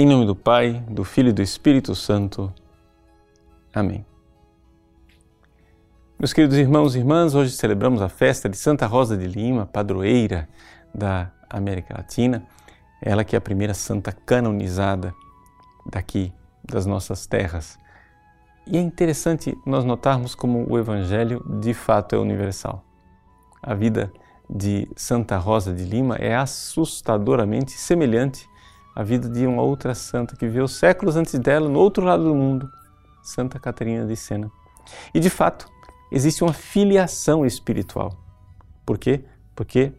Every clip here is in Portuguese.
Em nome do Pai, do Filho e do Espírito Santo. Amém. Meus queridos irmãos e irmãs, hoje celebramos a festa de Santa Rosa de Lima, padroeira da América Latina. Ela que é a primeira santa canonizada daqui das nossas terras. E é interessante nós notarmos como o Evangelho de fato é universal. A vida de Santa Rosa de Lima é assustadoramente semelhante à vida de uma outra santa que viveu séculos antes dela no outro lado do mundo, Santa Catarina de Sena. E de fato, existe uma filiação espiritual. Por quê? Porque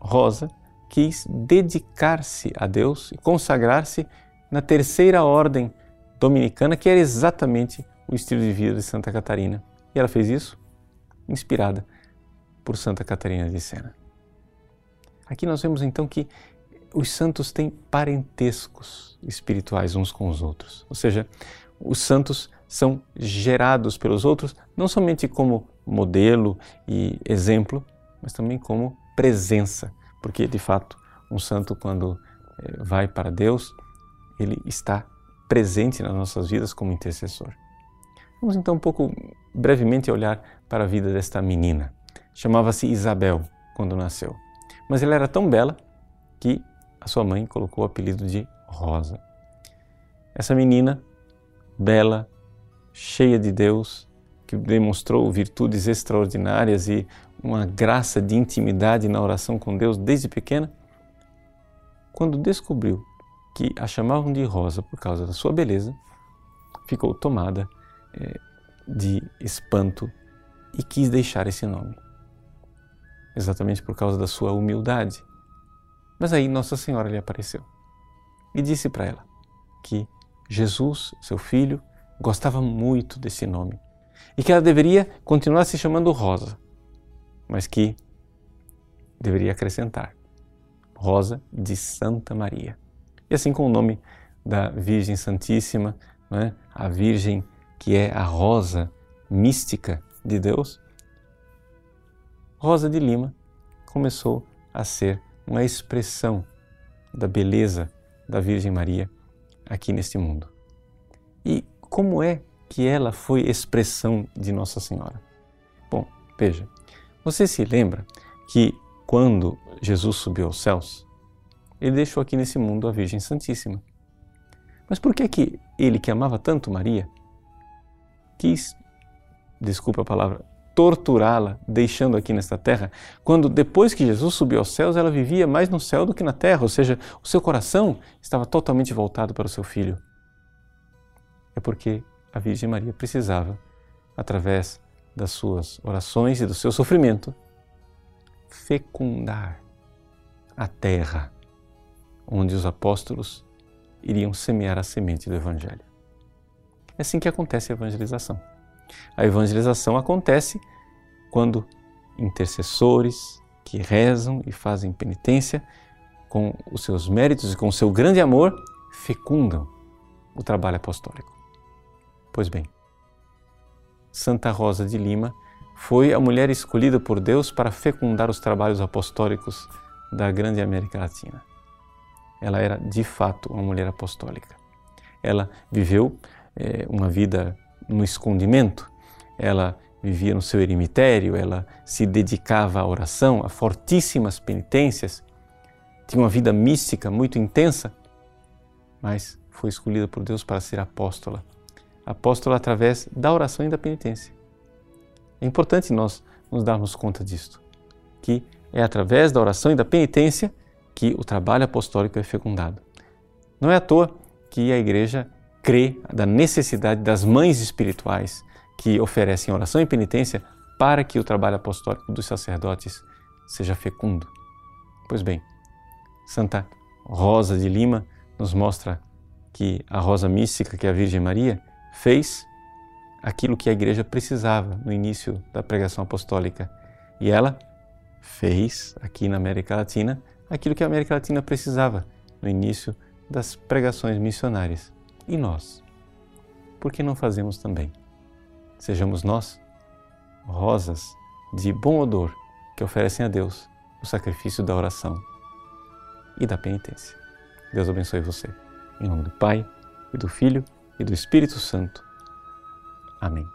Rosa quis dedicar-se a Deus e consagrar-se na terceira ordem dominicana, que era exatamente o estilo de vida de Santa Catarina. E ela fez isso inspirada por Santa Catarina de Sena. Aqui nós vemos então que os santos têm parentescos espirituais uns com os outros. Ou seja, os santos são gerados pelos outros não somente como modelo e exemplo, mas também como presença, porque de fato um santo quando eh, vai para Deus, ele está presente nas nossas vidas como intercessor. Vamos então um pouco brevemente olhar para a vida desta menina. Chamava-se Isabel quando nasceu, mas ela era tão bela que a sua mãe colocou o apelido de Rosa. Essa menina, bela, cheia de Deus, que demonstrou virtudes extraordinárias e uma graça de intimidade na oração com Deus desde pequena, quando descobriu que a chamavam de Rosa por causa da sua beleza, ficou tomada é, de espanto e quis deixar esse nome, exatamente por causa da sua humildade. Mas aí Nossa Senhora lhe apareceu e disse para ela que Jesus, seu filho, gostava muito desse nome e que ela deveria continuar se chamando Rosa, mas que deveria acrescentar Rosa de Santa Maria. E assim com o nome da Virgem Santíssima, é? a Virgem que é a rosa mística de Deus, Rosa de Lima começou a ser uma expressão da beleza da Virgem Maria aqui neste mundo. E como é que ela foi expressão de Nossa Senhora? Bom, veja, você se lembra que quando Jesus subiu aos céus, ele deixou aqui nesse mundo a Virgem Santíssima. Mas por que que ele que amava tanto Maria quis, desculpa a palavra, torturá-la, deixando aqui nesta terra, quando depois que Jesus subiu aos céus, ela vivia mais no céu do que na terra, ou seja, o seu coração estava totalmente voltado para o seu filho. É porque a Virgem Maria precisava, através das suas orações e do seu sofrimento, fecundar a terra onde os apóstolos iriam semear a semente do Evangelho. É assim que acontece a evangelização. A evangelização acontece quando intercessores que rezam e fazem penitência com os seus méritos e com o seu grande amor fecundam o trabalho apostólico. Pois bem, Santa Rosa de Lima foi a mulher escolhida por Deus para fecundar os trabalhos apostólicos da grande América Latina ela era de fato uma mulher apostólica. Ela viveu é, uma vida no escondimento, ela vivia no seu eremitério, ela se dedicava à oração, a fortíssimas penitências, tinha uma vida mística muito intensa, mas foi escolhida por Deus para ser apóstola. Apóstola através da oração e da penitência. É importante nós nos darmos conta disto, que é através da oração e da penitência que o trabalho apostólico é fecundado. Não é à toa que a Igreja crê da necessidade das mães espirituais que oferecem oração e penitência para que o trabalho apostólico dos sacerdotes seja fecundo. Pois bem, Santa Rosa de Lima nos mostra que a rosa mística, que a Virgem Maria, fez aquilo que a igreja precisava no início da pregação apostólica. E ela fez aqui na América Latina aquilo que a América Latina precisava no início das pregações missionárias. E nós? Por que não fazemos também? Sejamos nós rosas de bom odor que oferecem a Deus o sacrifício da oração e da penitência. Deus abençoe você. Em nome do Pai, e do Filho, e do Espírito Santo. Amém.